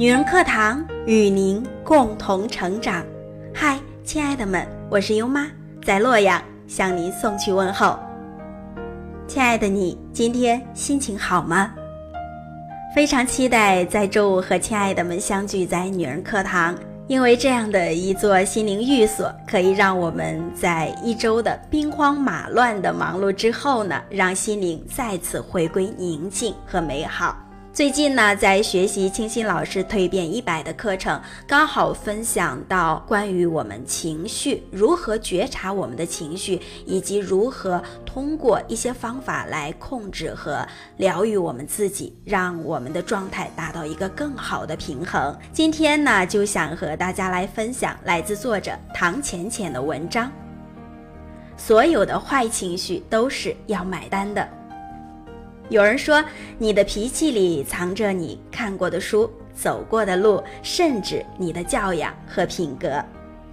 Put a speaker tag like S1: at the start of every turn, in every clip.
S1: 女人课堂与您共同成长。嗨，亲爱的们，我是优妈，在洛阳向您送去问候。亲爱的你，今天心情好吗？非常期待在周五和亲爱的们相聚在女人课堂，因为这样的一座心灵寓所，可以让我们在一周的兵荒马乱的忙碌之后呢，让心灵再次回归宁静和美好。最近呢，在学习清新老师《蜕变一百》的课程，刚好分享到关于我们情绪如何觉察我们的情绪，以及如何通过一些方法来控制和疗愈我们自己，让我们的状态达到一个更好的平衡。今天呢，就想和大家来分享来自作者唐浅浅的文章：所有的坏情绪都是要买单的。有人说，你的脾气里藏着你看过的书、走过的路，甚至你的教养和品格。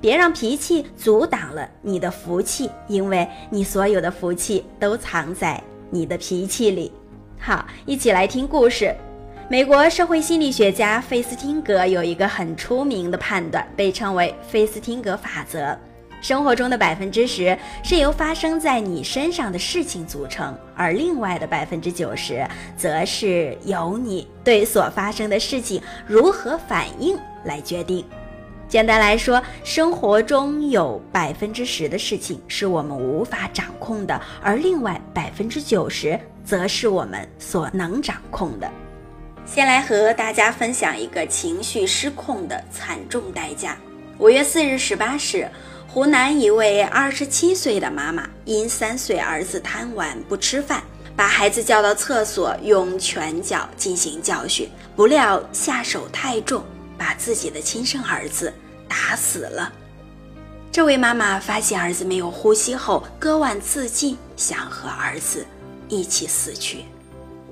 S1: 别让脾气阻挡了你的福气，因为你所有的福气都藏在你的脾气里。好，一起来听故事。美国社会心理学家费斯汀格有一个很出名的判断，被称为费斯汀格法则。生活中的百分之十是由发生在你身上的事情组成，而另外的百分之九十，则是由你对所发生的事情如何反应来决定。简单来说，生活中有百分之十的事情是我们无法掌控的，而另外百分之九十，则是我们所能掌控的。先来和大家分享一个情绪失控的惨重代价。五月四日十八时。湖南一位二十七岁的妈妈因三岁儿子贪玩不吃饭，把孩子叫到厕所用拳脚进行教训，不料下手太重，把自己的亲生儿子打死了。这位妈妈发现儿子没有呼吸后，割腕自尽，想和儿子一起死去，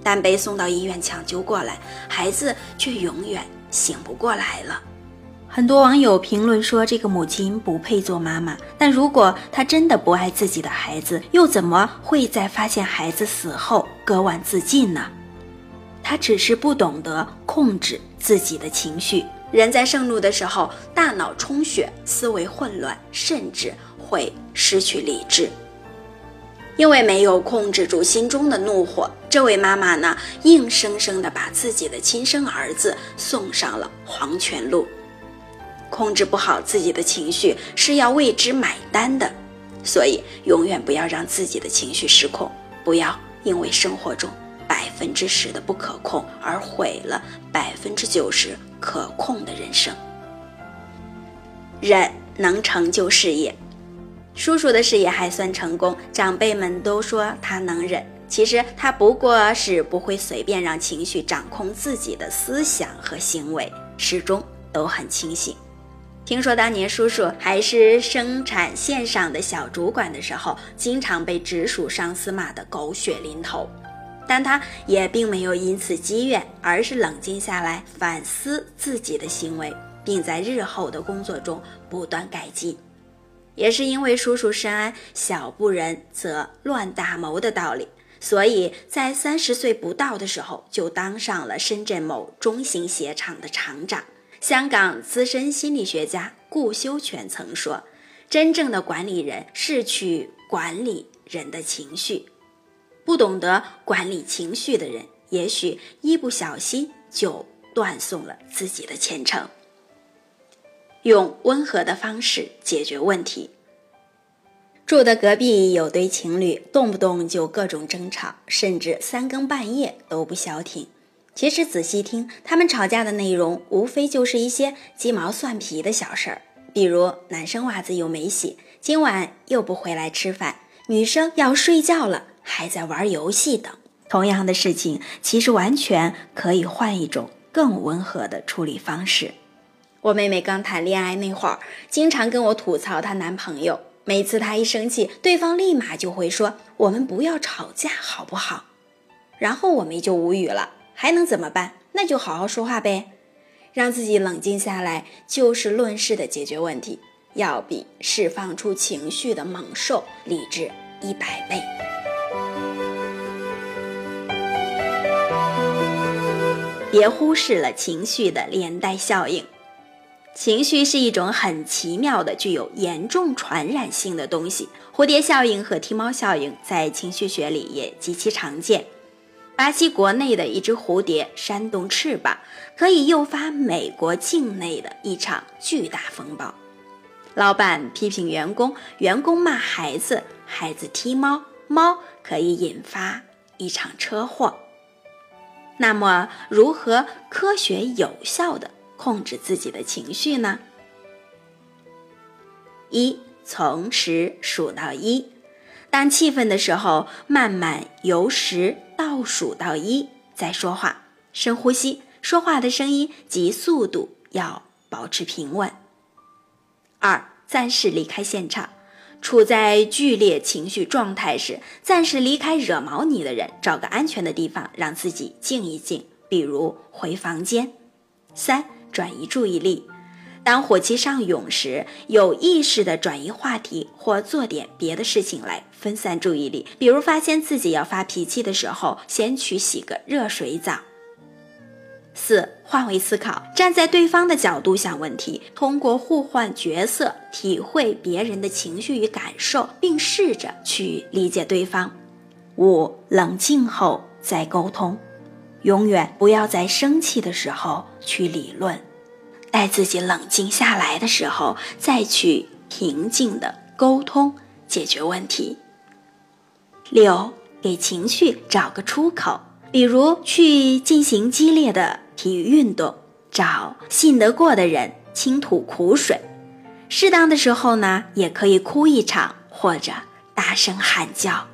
S1: 但被送到医院抢救过来，孩子却永远醒不过来了。很多网友评论说，这个母亲不配做妈妈。但如果她真的不爱自己的孩子，又怎么会在发现孩子死后割腕自尽呢？她只是不懂得控制自己的情绪。人在盛怒的时候，大脑充血，思维混乱，甚至会失去理智。因为没有控制住心中的怒火，这位妈妈呢，硬生生地把自己的亲生儿子送上了黄泉路。控制不好自己的情绪是要为之买单的，所以永远不要让自己的情绪失控，不要因为生活中百分之十的不可控而毁了百分之九十可控的人生。忍能成就事业，叔叔的事业还算成功，长辈们都说他能忍，其实他不过是不会随便让情绪掌控自己的思想和行为，始终都很清醒。听说当年叔叔还是生产线上的小主管的时候，经常被直属上司骂得狗血淋头，但他也并没有因此积怨，而是冷静下来反思自己的行为，并在日后的工作中不断改进。也是因为叔叔深谙“小不忍则乱大谋”的道理，所以在三十岁不到的时候就当上了深圳某中型鞋厂的厂长。香港资深心理学家顾修全曾说：“真正的管理人是去管理人的情绪，不懂得管理情绪的人，也许一不小心就断送了自己的前程。”用温和的方式解决问题。住的隔壁有对情侣，动不动就各种争吵，甚至三更半夜都不消停。其实仔细听，他们吵架的内容无非就是一些鸡毛蒜皮的小事儿，比如男生袜子又没洗，今晚又不回来吃饭；女生要睡觉了，还在玩游戏等。同样的事情，其实完全可以换一种更温和的处理方式。我妹妹刚谈恋爱那会儿，经常跟我吐槽她男朋友，每次她一生气，对方立马就会说：“我们不要吵架，好不好？”然后我妹就无语了。还能怎么办？那就好好说话呗，让自己冷静下来，就事论事的解决问题，要比释放出情绪的猛兽理智一百倍。别忽视了情绪的连带效应。情绪是一种很奇妙的、具有严重传染性的东西。蝴蝶效应和踢猫效应在情绪学里也极其常见。巴西国内的一只蝴蝶扇动翅膀，可以诱发美国境内的一场巨大风暴。老板批评员工，员工骂孩子，孩子踢猫，猫可以引发一场车祸。那么，如何科学有效的？控制自己的情绪呢？一从十数到一，当气愤的时候，慢慢由十倒数到一再说话，深呼吸，说话的声音及速度要保持平稳。二暂时离开现场，处在剧烈情绪状态时，暂时离开惹毛你的人，找个安全的地方让自己静一静，比如回房间。三。转移注意力，当火气上涌时，有意识的转移话题或做点别的事情来分散注意力。比如发现自己要发脾气的时候，先去洗个热水澡。四、换位思考，站在对方的角度想问题，通过互换角色，体会别人的情绪与感受，并试着去理解对方。五、冷静后再沟通。永远不要在生气的时候去理论，待自己冷静下来的时候再去平静的沟通解决问题。六，给情绪找个出口，比如去进行激烈的体育运动，找信得过的人倾吐苦水。适当的时候呢，也可以哭一场或者大声喊叫。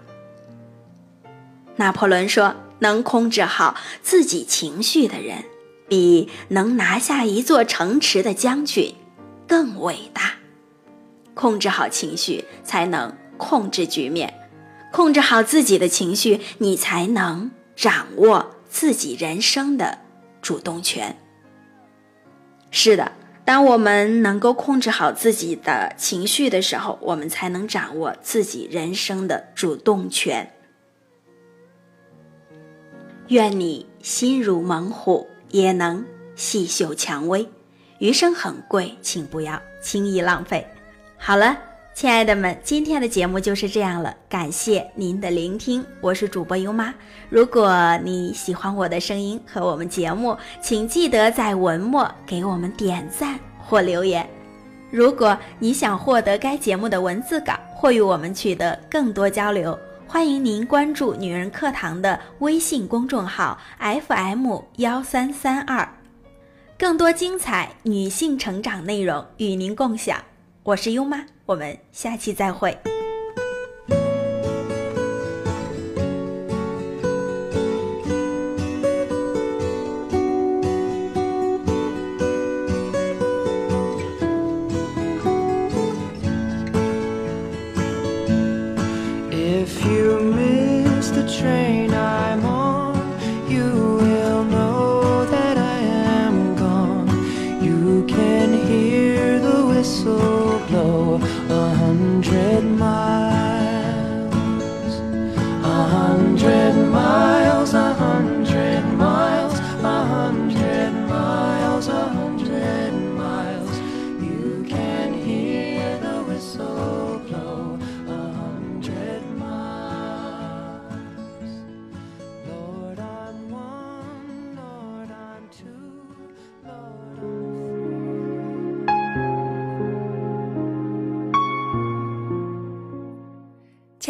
S1: 拿破仑说。能控制好自己情绪的人，比能拿下一座城池的将军更伟大。控制好情绪，才能控制局面；控制好自己的情绪，你才能掌握自己人生的主动权。是的，当我们能够控制好自己的情绪的时候，我们才能掌握自己人生的主动权。愿你心如猛虎，也能细嗅蔷薇。余生很贵，请不要轻易浪费。好了，亲爱的们，今天的节目就是这样了。感谢您的聆听，我是主播优妈。如果你喜欢我的声音和我们节目，请记得在文末给我们点赞或留言。如果你想获得该节目的文字稿或与我们取得更多交流。欢迎您关注“女人课堂”的微信公众号 FM 幺三三二，更多精彩女性成长内容与您共享。我是优妈，我们下期再会。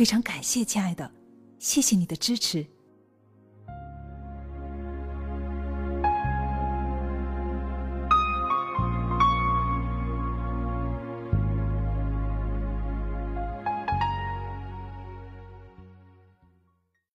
S2: 非常感谢，亲爱的，谢谢你的支持。